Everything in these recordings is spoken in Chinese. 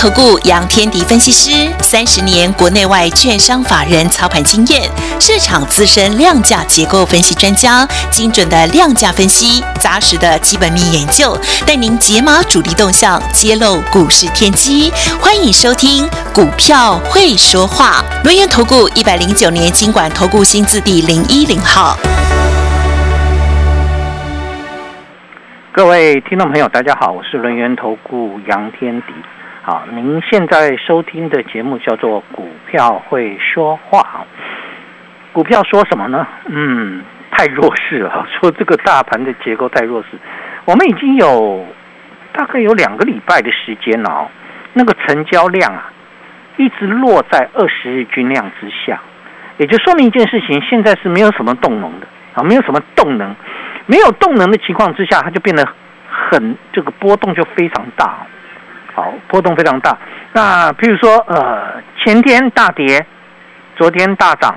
投顾杨天迪分析师，三十年国内外券商法人操盘经验，市场资深量价结构分析专家，精准的量价分析，扎实的基本面研究，带您解码主力动向，揭露股市天机。欢迎收听《股票会说话》，轮源投顾一百零九年经管投顾新字第零一零号。各位听众朋友，大家好，我是轮源投顾杨天迪。好，您现在收听的节目叫做《股票会说话》。股票说什么呢？嗯，太弱势了。说这个大盘的结构太弱势。我们已经有大概有两个礼拜的时间了，那个成交量啊，一直落在二十日均量之下，也就说明一件事情：现在是没有什么动能的啊，没有什么动能，没有动能的情况之下，它就变得很这个波动就非常大。好，波动非常大。那譬如说，呃，前天大跌，昨天大涨，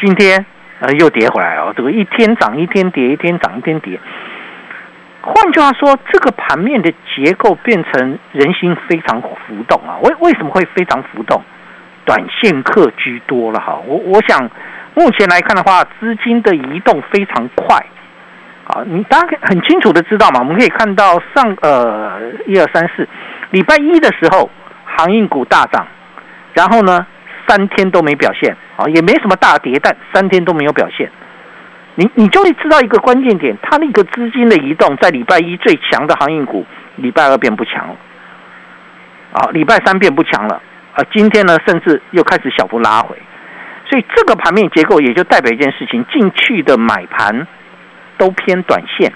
今天呃又跌回来哦。这个一天涨一天跌，一天涨一天跌。换句话说，这个盘面的结构变成人心非常浮动啊。为为什么会非常浮动？短线客居多了哈。我我想目前来看的话，资金的移动非常快。好，你大家很清楚的知道嘛？我们可以看到上呃一二三四。礼拜一的时候，航运股大涨，然后呢，三天都没表现，啊，也没什么大跌，但三天都没有表现。你你就会知道一个关键点，它那个资金的移动，在礼拜一最强的航运股，礼拜二变不强了，啊，礼拜三变不强了，啊，今天呢，甚至又开始小幅拉回，所以这个盘面结构也就代表一件事情，进去的买盘都偏短线。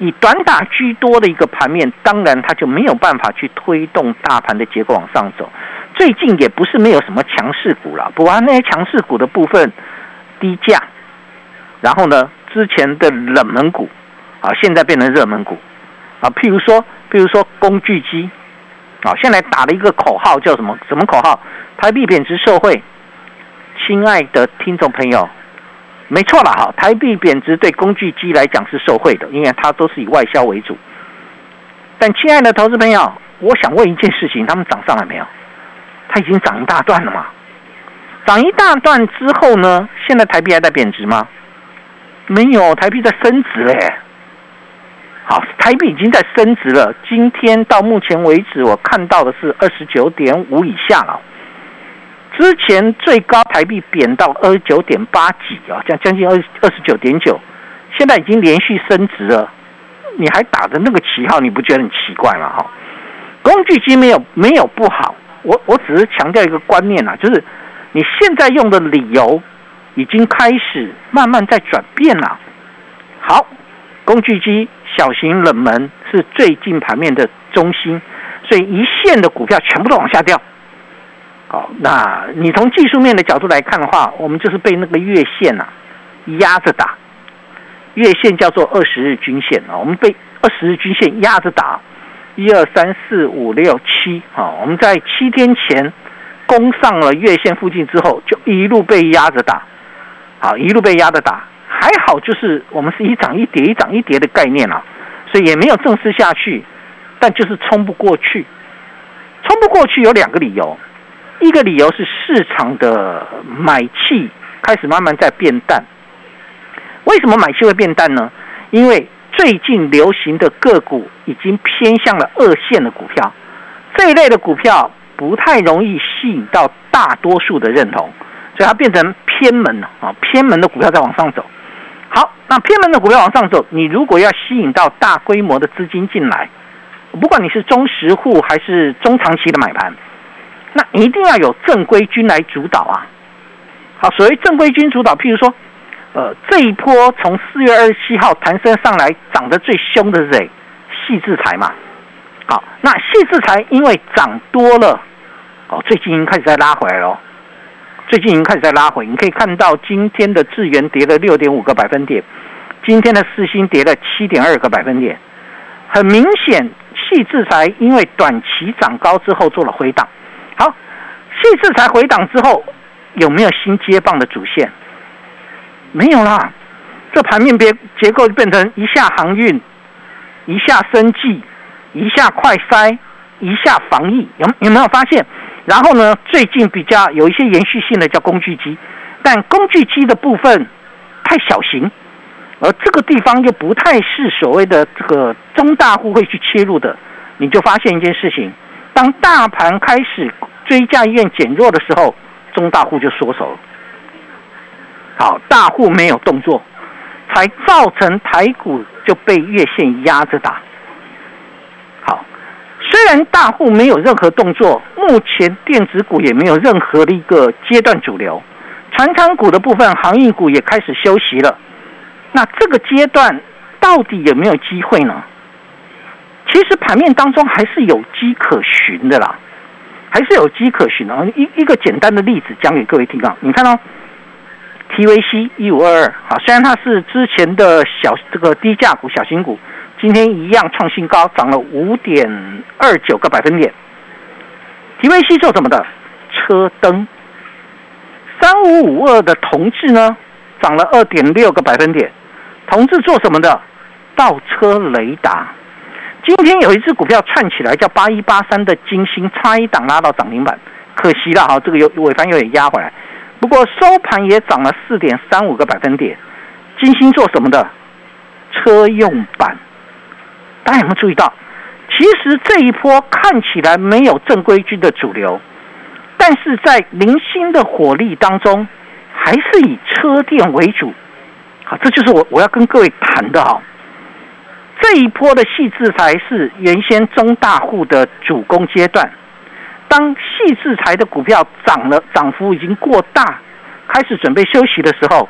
以短打居多的一个盘面，当然它就没有办法去推动大盘的结构往上走。最近也不是没有什么强势股了，不过那些强势股的部分低价，然后呢，之前的冷门股啊，现在变成热门股啊。譬如说，譬如说工具机啊，现在打了一个口号叫什么？什么口号？台币贬值受惠。亲爱的听众朋友。没错了哈，台币贬值对工具机来讲是受惠的，因为它都是以外销为主。但亲爱的投资朋友，我想问一件事情：他们涨上来没有？它已经涨一大段了嘛？涨一大段之后呢？现在台币还在贬值吗？没有，台币在升值嘞。好，台币已经在升值了。今天到目前为止，我看到的是二十九点五以下了。之前最高台币贬到二十九点八几啊，将将近二二十九点九，现在已经连续升值了。你还打着那个旗号，你不觉得很奇怪吗？哈，工具机没有没有不好，我我只是强调一个观念啊，就是你现在用的理由已经开始慢慢在转变了。好，工具机小型冷门是最近盘面的中心，所以一线的股票全部都往下掉。好，那你从技术面的角度来看的话，我们就是被那个月线呐压着打，月线叫做二十日均线啊，我们被二十日均线压着打，一二三四五六七啊，我们在七天前攻上了月线附近之后，就一路被压着打，好，一路被压着打，还好就是我们是一涨一跌一涨一跌的概念啊，所以也没有正式下去，但就是冲不过去，冲不过去有两个理由。一个理由是市场的买气开始慢慢在变淡。为什么买气会变淡呢？因为最近流行的个股已经偏向了二线的股票，这一类的股票不太容易吸引到大多数的认同，所以它变成偏门了啊！偏门的股票在往上走。好，那偏门的股票往上走，你如果要吸引到大规模的资金进来，不管你是中实户还是中长期的买盘。那一定要有正规军来主导啊！好，所谓正规军主导，譬如说，呃，这一波从四月二十七号弹升上来涨得最凶的是谁？细制裁嘛。好，那细制裁因为涨多了，哦，最近已经开始在拉回来了。最近已经开始在拉回，你可以看到今天的智源跌了六点五个百分点，今天的四星跌了七点二个百分点。很明显，细制裁因为短期涨高之后做了回档。好，细制裁回档之后，有没有新接棒的主线？没有啦，这盘面别结构变成一下航运，一下生技，一下快筛，一下防疫，有有没有发现？然后呢，最近比较有一些延续性的叫工具机，但工具机的部分太小型。而这个地方又不太是所谓的这个中大户会去切入的，你就发现一件事情：当大盘开始追价意愿减弱的时候，中大户就缩手了。好，大户没有动作，才造成台股就被月线压着打。好，虽然大户没有任何动作，目前电子股也没有任何的一个阶段主流，传产股的部分，航运股也开始休息了。那这个阶段到底有没有机会呢？其实盘面当中还是有机可循的啦，还是有机可循的。一一个简单的例子讲给各位听啊，你看哦 TVC 一五二二，好，虽然它是之前的小这个低价股、小型股，今天一样创新高，涨了五点二九个百分点。TVC 做什么的？车灯。三五五二的同志呢，涨了二点六个百分点。同志做什么的？倒车雷达。今天有一只股票串起来，叫八一八三的金星，差一档拉到涨停板，可惜了哈，这个有尾盘有点压回来。不过收盘也涨了四点三五个百分点。金星做什么的？车用板。大家有没有注意到？其实这一波看起来没有正规军的主流，但是在零星的火力当中，还是以车电为主。好，这就是我我要跟各位谈的哈。这一波的细制裁是原先中大户的主攻阶段，当细制裁的股票涨了，涨幅已经过大，开始准备休息的时候，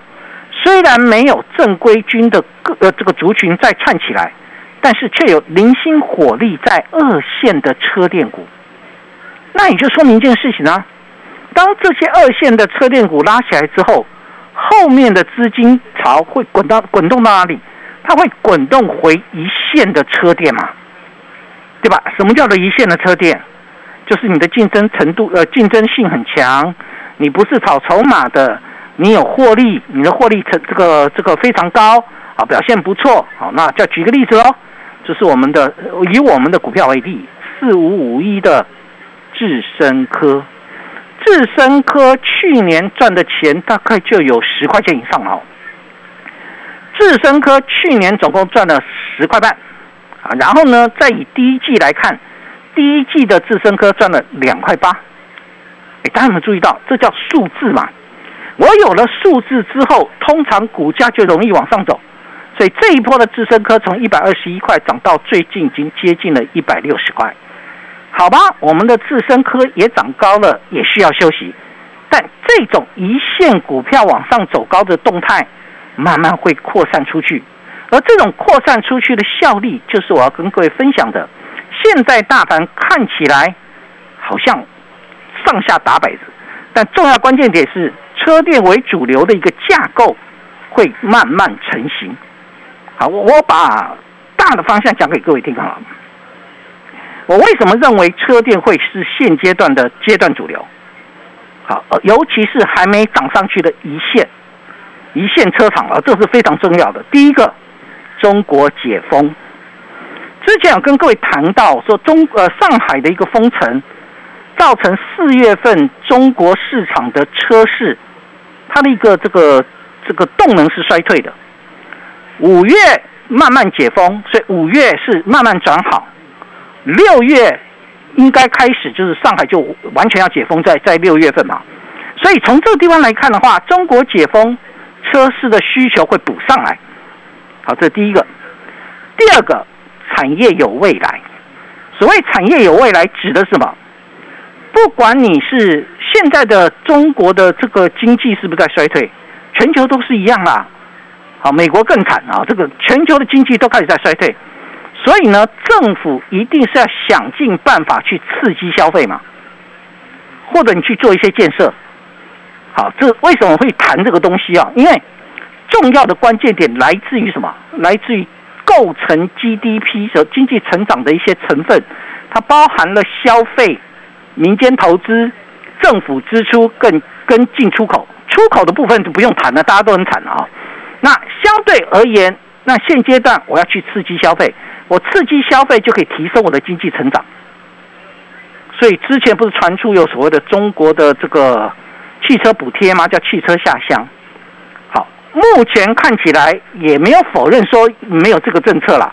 虽然没有正规军的各呃这个族群再串起来，但是却有零星火力在二线的车电股。那也就说明一件事情啊，当这些二线的车电股拉起来之后。后面的资金潮会滚到滚动到哪里？它会滚动回一线的车店嘛，对吧？什么叫做一线的车店？就是你的竞争程度呃竞争性很强，你不是炒筹码的，你有获利，你的获利成这个这个非常高啊，表现不错。好，那就举个例子喽，就是我们的以我们的股票为例，四五五一的智深科。智深科去年赚的钱大概就有十块钱以上哦。智深科去年总共赚了十块半啊，然后呢，再以第一季来看，第一季的智深科赚了两块八。哎，大家有没有注意到？这叫数字嘛？我有了数字之后，通常股价就容易往上走。所以这一波的智深科从一百二十一块涨到最近已经接近了一百六十块。好吧，我们的自身科也涨高了，也需要休息。但这种一线股票往上走高的动态，慢慢会扩散出去。而这种扩散出去的效力，就是我要跟各位分享的。现在大盘看起来好像上下打摆子，但重要关键点是车电为主流的一个架构会慢慢成型。好，我我把大的方向讲给各位听好了。我为什么认为车电会是现阶段的阶段主流？好，尤其是还没涨上去的一线一线车厂啊，这是非常重要的。第一个，中国解封，之前有跟各位谈到说，中呃上海的一个封城，造成四月份中国市场的车市，它的一个这个这个动能是衰退的。五月慢慢解封，所以五月是慢慢转好。六月应该开始，就是上海就完全要解封，在在六月份嘛。所以从这个地方来看的话，中国解封，车市的需求会补上来。好，这是第一个。第二个，产业有未来。所谓产业有未来，指的是什么？不管你是现在的中国的这个经济是不是在衰退，全球都是一样啦。好，美国更惨啊，这个全球的经济都开始在衰退。所以呢，政府一定是要想尽办法去刺激消费嘛，或者你去做一些建设。好，这为什么会谈这个东西啊？因为重要的关键点来自于什么？来自于构成 GDP 的经济成长的一些成分，它包含了消费、民间投资、政府支出跟跟进出口。出口的部分就不用谈了，大家都很惨了啊。那相对而言，那现阶段我要去刺激消费，我刺激消费就可以提升我的经济成长。所以之前不是传出有所谓的中国的这个汽车补贴吗？叫汽车下乡。好，目前看起来也没有否认说没有这个政策了。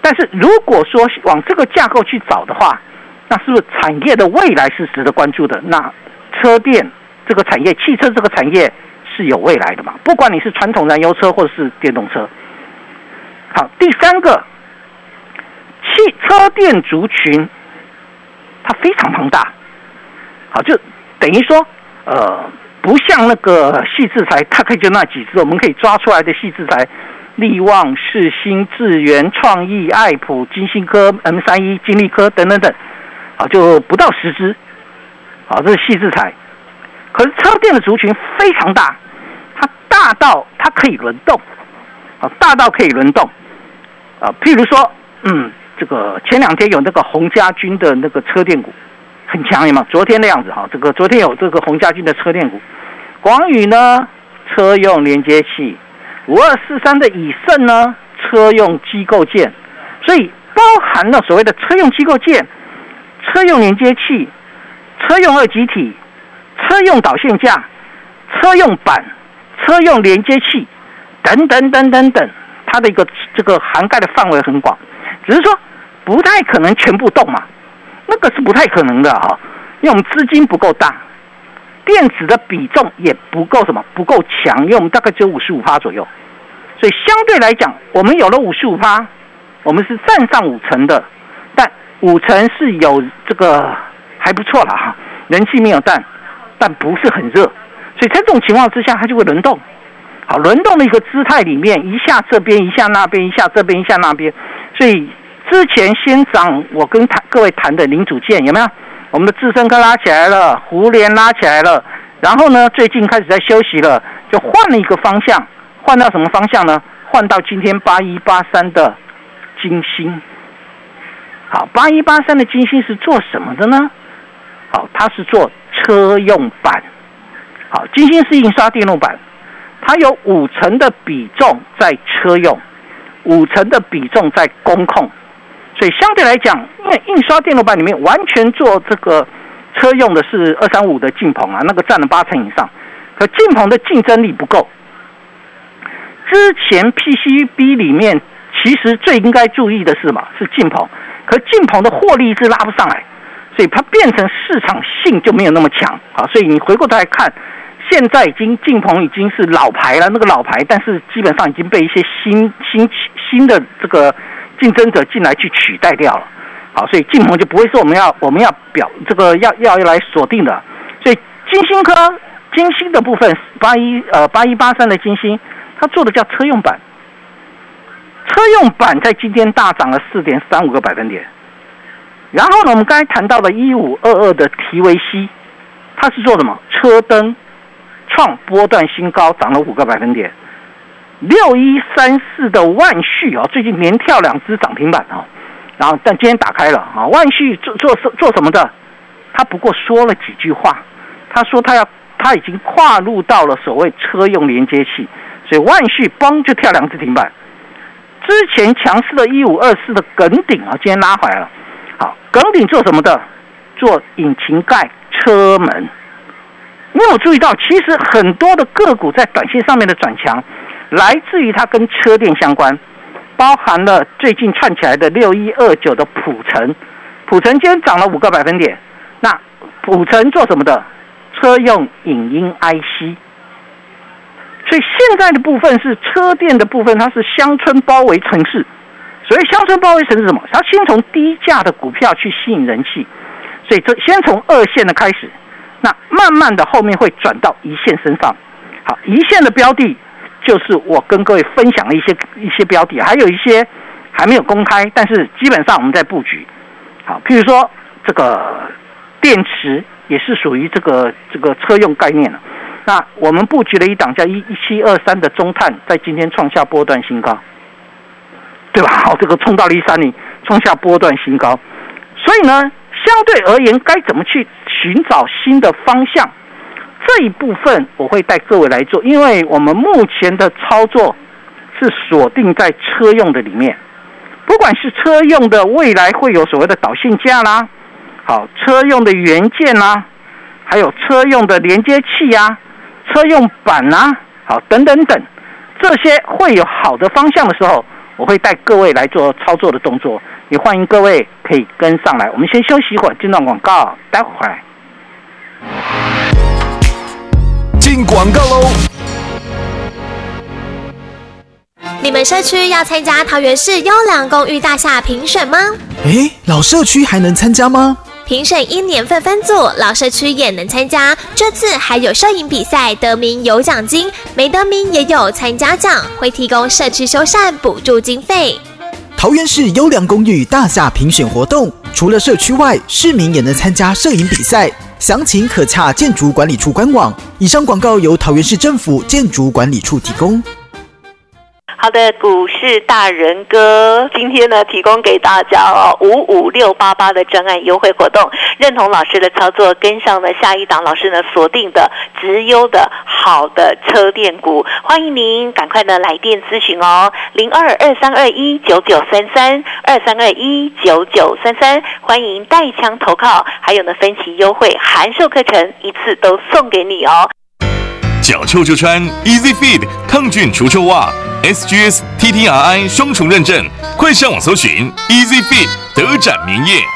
但是如果说往这个架构去找的话，那是不是产业的未来是值得关注的？那车电这个产业，汽车这个产业是有未来的嘛？不管你是传统燃油车或者是电动车。好，第三个，汽车电族群。它非常庞大，好，就等于说，呃，不像那个细制裁，大概就那几只，我们可以抓出来的细制裁，力旺、世新、智源、创意、爱普、金星科、M 三一、金利科等等等，啊，就不到十只，啊，这是细制裁。可是车电的族群非常大，它大到它可以轮动，啊，大到可以轮动，啊，譬如说，嗯。这个前两天有那个洪家军的那个车电股很强，嘛？昨天的样子哈，这个昨天有这个洪家军的车电股，广宇呢车用连接器，五二四三的以盛呢车用机构件，所以包含了所谓的车用机构件、车用连接器、车用二极体、车用导线架、车用板、车用连接器等等等等等，它的一个这个涵盖的范围很广，只是说。不太可能全部动嘛，那个是不太可能的哈，因为我们资金不够大，电子的比重也不够什么不够强，因为我们大概只有五十五趴左右，所以相对来讲，我们有了五十五趴，我们是占上五成的，但五成是有这个还不错了哈，人气没有淡，但不是很热，所以在这种情况之下，它就会轮动，好，轮动的一个姿态里面，一下这边，一下那边，一下这边，一下那边，所以。之前先涨，我跟谈各位谈的零组件有没有？我们的智深科拉起来了，胡联拉起来了，然后呢，最近开始在休息了，就换了一个方向，换到什么方向呢？换到今天八一八三的金星。好，八一八三的金星是做什么的呢？好，它是做车用板。好，金星是印刷电路板，它有五成的比重在车用，五成的比重在工控。所以相对来讲，因为印刷电路板里面完全做这个车用的是二三五的镜棚啊，那个占了八成以上，可镜棚的竞争力不够。之前 PCB 里面其实最应该注意的是嘛，是镜棚，可镜棚的获利是拉不上来，所以它变成市场性就没有那么强啊。所以你回过头来看，现在已经镜棚已经是老牌了，那个老牌，但是基本上已经被一些新新新的这个。竞争者进来去取代掉了，好，所以晋鹏就不会是我们要我们要表这个要要来锁定的，所以金星科金星的部分八一呃八一八三的金星，它做的叫车用板，车用板在今天大涨了四点三五个百分点，然后呢，我们刚才谈到了一五二二的提维西，它是做什么？车灯创波段新高，涨了五个百分点。六一三四的万旭啊，最近连跳两只涨停板啊，然后但今天打开了啊。万旭做做做做什么的？他不过说了几句话，他说他要他已经跨入到了所谓车用连接器，所以万旭嘣就跳两只停板。之前强势的一五二四的耿鼎啊，今天拉回来了。好，耿鼎做什么的？做引擎盖车门。你有注意到，其实很多的个股在短线上面的转强。来自于它跟车电相关，包含了最近串起来的六一二九的普成，普成今天涨了五个百分点。那普成做什么的？车用影音 IC。所以现在的部分是车电的部分，它是乡村包围城市。所以乡村包围城市什么？它先从低价的股票去吸引人气，所以这先从二线的开始，那慢慢的后面会转到一线身上。好，一线的标的。就是我跟各位分享了一些一些标的，还有一些还没有公开，但是基本上我们在布局。好，譬如说这个电池也是属于这个这个车用概念了。那我们布局了一档叫一一七二三的中碳，在今天创下波段新高，对吧？好这个冲到了一三零，创下波段新高。所以呢，相对而言，该怎么去寻找新的方向？这一部分我会带各位来做，因为我们目前的操作是锁定在车用的里面，不管是车用的未来会有所谓的导线架啦，好，车用的元件啦，还有车用的连接器呀，车用板啊，好，等等等，这些会有好的方向的时候，我会带各位来做操作的动作，也欢迎各位可以跟上来。我们先休息一会儿，进段广告，待会儿。进广告喽！你们社区要参加桃园市优良公寓大厦评选吗？诶，老社区还能参加吗？评审因年份分组，老社区也能参加。这次还有摄影比赛，得名有奖金，没得名也有参加奖，会提供社区修缮补助经费。桃园市优良公寓大厦评选活动，除了社区外，市民也能参加摄影比赛。详情可洽建筑管理处官网。以上广告由桃园市政府建筑管理处提供。好的，股市大人哥，今天呢提供给大家哦五五六八八的专案优惠活动，认同老师的操作，跟上了下一档老师呢锁定的直优的好的车电股，欢迎您赶快呢来电咨询哦，零二二三二一九九三三二三二一九九三三，欢迎带枪投靠，还有呢分期优惠函授课程一次都送给你哦。脚臭就穿 Easy Feed 抗菌除臭袜。，SGS、TTRI 双重认证，快上网搜寻 EasyFit 德展名业。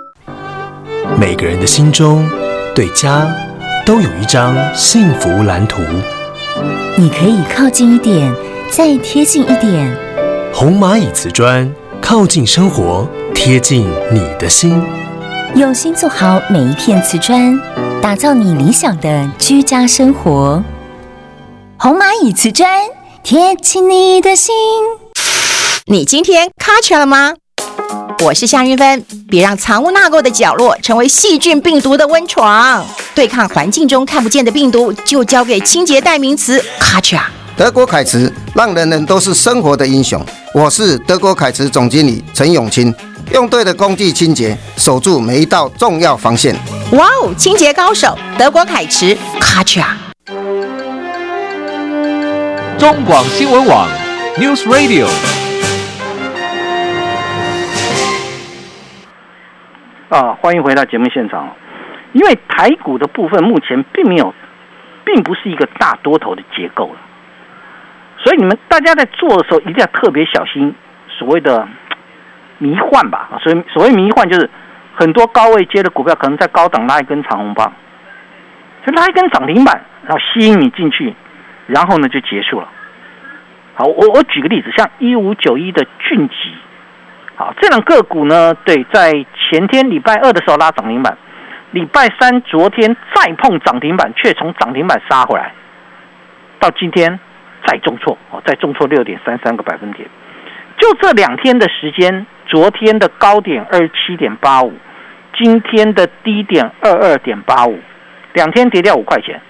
每个人的心中，对家都有一张幸福蓝图。你可以靠近一点，再贴近一点。红蚂蚁瓷砖，靠近生活，贴近你的心。用心做好每一片瓷砖，打造你理想的居家生活。红蚂蚁瓷砖，贴近你的心。你今天卡起了吗？我是夏云芬，别让藏污纳垢的角落成为细菌病毒的温床。对抗环境中看不见的病毒，就交给清洁代名词卡恰。德国凯驰，让人人都是生活的英雄。我是德国凯驰总经理陈永清，用对的工具清洁，守住每一道重要防线。哇哦，清洁高手，德国凯驰卡恰。中广新闻网，News Radio。啊，欢迎回到节目现场。因为台股的部分目前并没有，并不是一个大多头的结构了，所以你们大家在做的时候一定要特别小心所谓的迷幻吧。所以所谓迷幻就是很多高位接的股票可能在高档拉一根长红棒，就拉一根涨停板，然后吸引你进去，然后呢就结束了。好，我我举个例子，像一五九一的俊吉。好，这两个股呢，对，在前天礼拜二的时候拉涨停板，礼拜三昨天再碰涨停板，却从涨停板杀回来，到今天再重挫，哦，再重挫六点三三个百分点。就这两天的时间，昨天的高点二七点八五，今天的低点二二点八五，两天跌掉五块钱，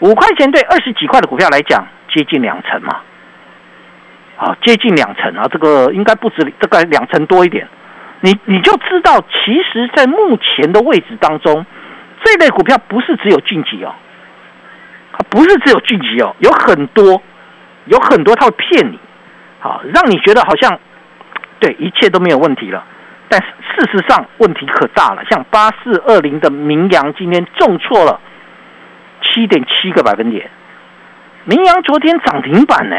五块钱对二十几块的股票来讲，接近两成嘛。啊接近两成啊，这个应该不止，这个两成多一点。你你就知道，其实，在目前的位置当中，这类股票不是只有晋级哦，它不是只有晋级哦，有很多，有很多它会骗你，好，让你觉得好像对一切都没有问题了，但事实上问题可大了。像八四二零的明阳今天重挫了七点七个百分点，明阳昨天涨停板呢。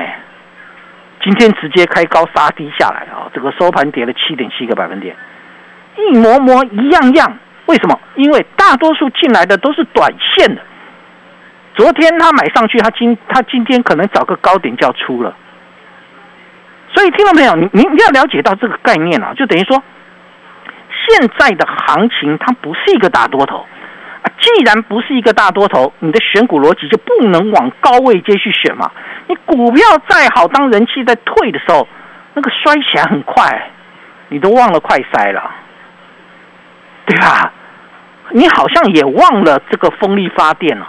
今天直接开高杀低下来啊！这个收盘跌了七点七个百分点，一模模一样样。为什么？因为大多数进来的都是短线的。昨天他买上去，他今他今天可能找个高点就要出了。所以听到没有，你你你要了解到这个概念啊，就等于说，现在的行情它不是一个大多头。既然不是一个大多头，你的选股逻辑就不能往高位接去选嘛。你股票再好，当人气在退的时候，那个摔起来很快，你都忘了快塞了，对吧？你好像也忘了这个风力发电了，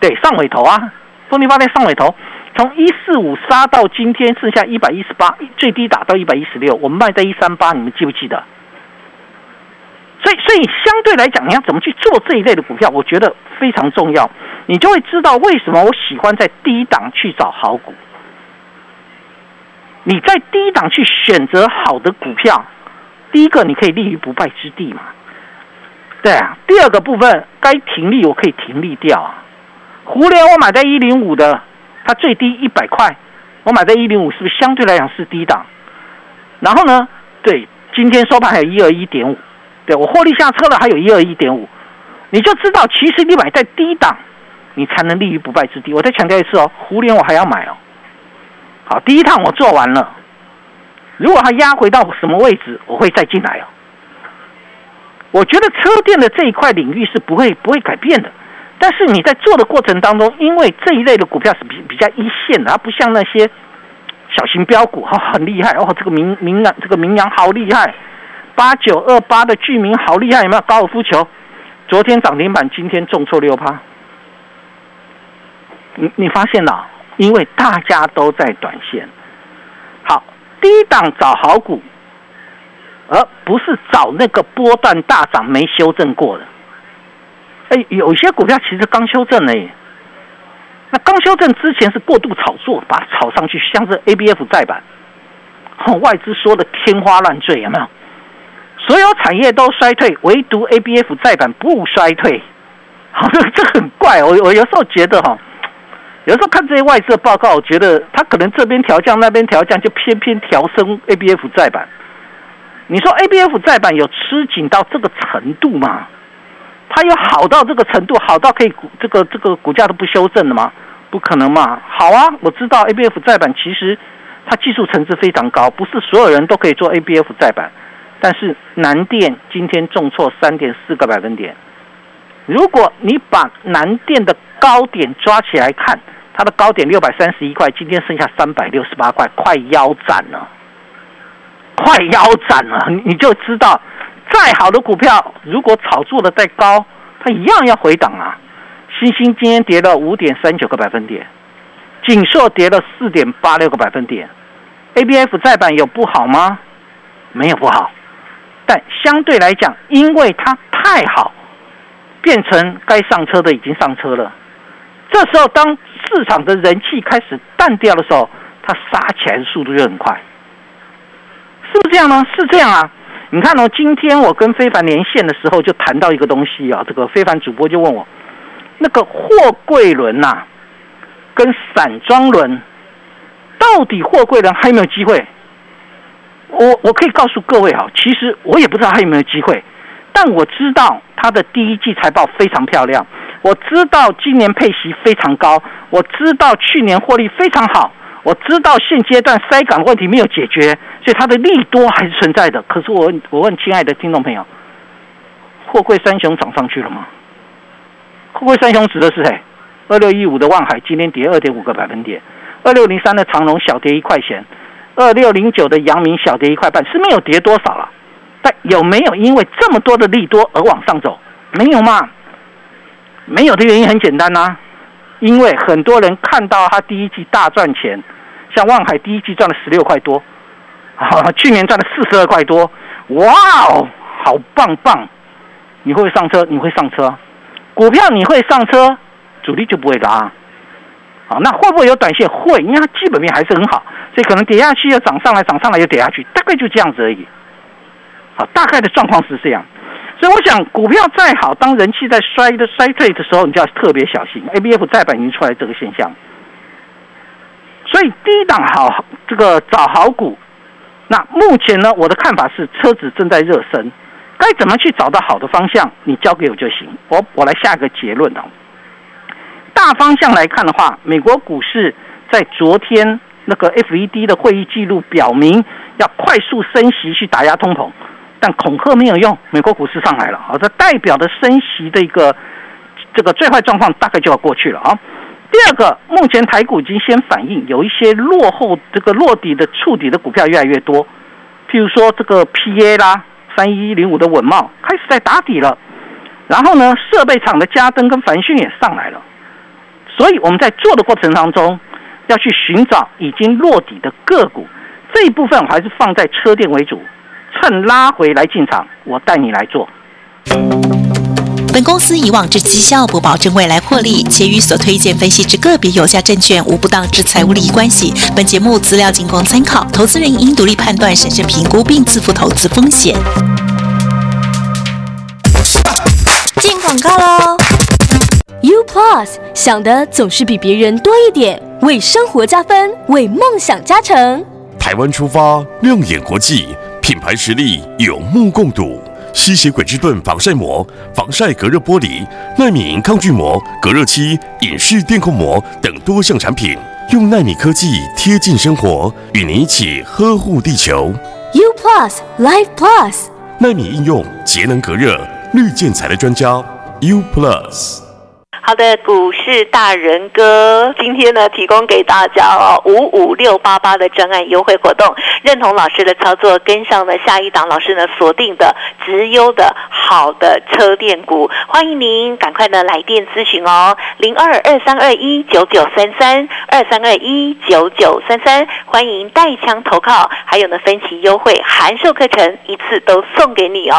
对，上尾头啊，风力发电上尾头。从一四五杀到今天剩下一百一十八，最低打到一百一十六，我们卖在一三八，你们记不记得？所以，所以相对来讲，你要怎么去做这一类的股票，我觉得非常重要。你就会知道为什么我喜欢在低档去找好股。你在低档去选择好的股票，第一个你可以立于不败之地嘛？对啊。第二个部分，该停利我可以停利掉啊。胡联我买在一零五的。它最低一百块，我买在一零五，是不是相对来讲是低档？然后呢，对，今天收盘还有一二一点五，对我获利下车了，还有一二一点五，你就知道其实你买在低档，你才能立于不败之地。我再强调一次哦，胡联我还要买哦。好，第一趟我做完了，如果它压回到什么位置，我会再进来哦。我觉得车电的这一块领域是不会不会改变的。但是你在做的过程当中，因为这一类的股票是比比较一线的，它不像那些小型标股哈很厉害哦。这个名名扬这个名扬好厉害，八九二八的居民好厉害，有没有高尔夫球？昨天涨停板，今天重挫六趴。你你发现了？因为大家都在短线，好低档找好股，而不是找那个波段大涨没修正过的。哎，有些股票其实刚修正呢，那刚修正之前是过度炒作，把它炒上去，像是 A B F 再版，外资说的天花乱坠，有没有？所有产业都衰退，唯独 A B F 再版不衰退，好，这很怪。我我有时候觉得哈，有时候看这些外资的报告，我觉得他可能这边调降，那边调降，就偏偏调升 A B F 再版。你说 A B F 再版有吃紧到这个程度吗？它有好到这个程度，好到可以股这个这个股价都不修正的吗？不可能嘛！好啊，我知道 A B F 再版其实它技术层次非常高，不是所有人都可以做 A B F 再版。但是南电今天重挫三点四个百分点。如果你把南电的高点抓起来看，它的高点六百三十一块，今天剩下三百六十八块，快腰斩了，快腰斩了，你就知道。再好的股票，如果炒作的再高，它一样要回档啊。星星今天跌了五点三九个百分点，锦硕跌了四点八六个百分点。A B F 再版有不好吗？没有不好，但相对来讲，因为它太好，变成该上车的已经上车了。这时候，当市场的人气开始淡掉的时候，它杀起来的速度就很快，是不是这样呢？是这样啊。你看哦，今天我跟非凡连线的时候，就谈到一个东西啊。这个非凡主播就问我，那个货柜轮呐，跟散装轮，到底货柜轮还有没有机会？我我可以告诉各位哈，其实我也不知道他有没有机会，但我知道它的第一季财报非常漂亮，我知道今年配息非常高，我知道去年获利非常好。我知道现阶段塞港问题没有解决，所以它的利多还是存在的。可是我，我问亲爱的听众朋友，货柜三雄涨上去了吗？货柜三雄指的是谁？二六一五的万海今天跌二点五个百分点，二六零三的长隆小跌一块钱，二六零九的阳明小跌一块半，是没有跌多少了。但有没有因为这么多的利多而往上走？没有嘛？没有的原因很简单呐，因为很多人看到它第一季大赚钱。像望海第一季赚了十六块多，啊，去年赚了四十二块多，哇哦，好棒棒！你会上车？你会上车？股票你会上车，主力就不会拉。好，那会不会有短线？会，因为它基本面还是很好，所以可能跌下去又涨上来，涨上来又跌下去，大概就这样子而已。好，大概的状况是这样。所以我想，股票再好，当人气在衰的衰退的时候，你就要特别小心。A B F 再版已经出来这个现象。所以低档好，这个找好股。那目前呢，我的看法是车子正在热身，该怎么去找到好的方向？你交给我就行。我我来下一个结论哦。大方向来看的话，美国股市在昨天那个 FED 的会议记录表明要快速升息去打压通膨，但恐吓没有用，美国股市上来了，好，这代表的升息的一个这个最坏状况大概就要过去了啊。第二个，目前台股已经先反映有一些落后这个落底的触底的股票越来越多，譬如说这个 PA 啦，三一零五的稳茂开始在打底了，然后呢，设备厂的嘉登跟凡讯也上来了，所以我们在做的过程当中要去寻找已经落底的个股，这一部分我还是放在车电为主，趁拉回来进场，我带你来做。本公司以往之绩效不保证未来获利，且与所推荐分析之个别有价证券无不当之财务利益关系。本节目资料仅供参考，投资人应独立判断、审慎评估并自负投资风险。进广告喽！U Plus 想的总是比别人多一点，为生活加分，为梦想加成。台湾出发，亮眼国际，品牌实力有目共睹。吸血鬼之盾防晒膜、防晒隔热玻璃、纳米银抗菌膜、隔热漆、隐式电控膜等多项产品，用纳米科技贴近生活，与您一起呵护地球。U Plus Life Plus，纳米应用节能隔热，绿建材的专家。U Plus。好的，股市大人哥，今天呢提供给大家哦五五六八八的专案优惠活动，认同老师的操作，跟上了下一档老师呢锁定的直优的好的车电股，欢迎您赶快呢来电咨询哦，零二二三二一九九三三二三二一九九三三，欢迎带枪投靠，还有呢分期优惠函授课程一次都送给你哦。